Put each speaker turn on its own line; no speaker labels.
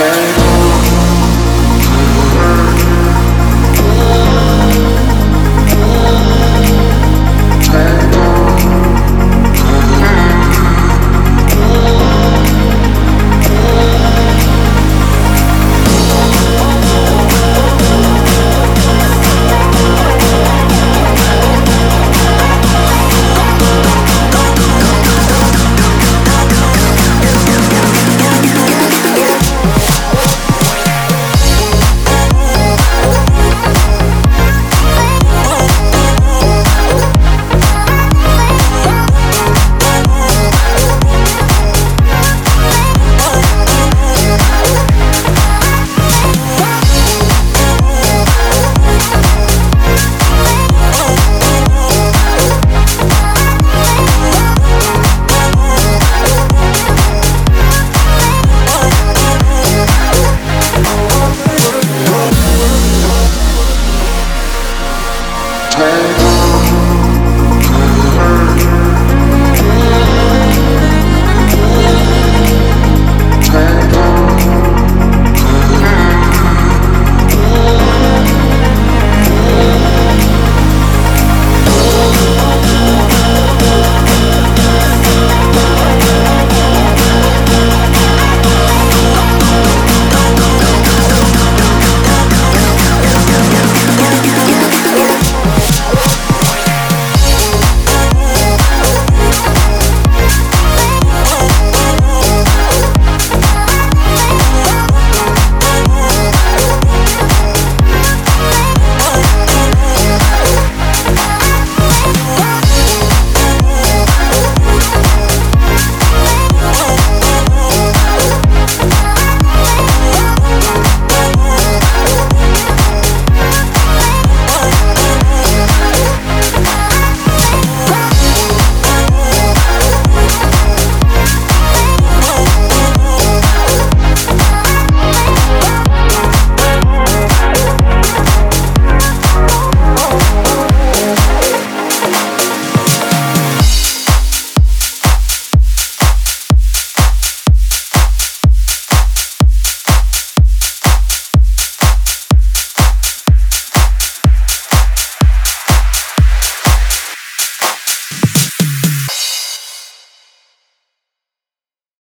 heard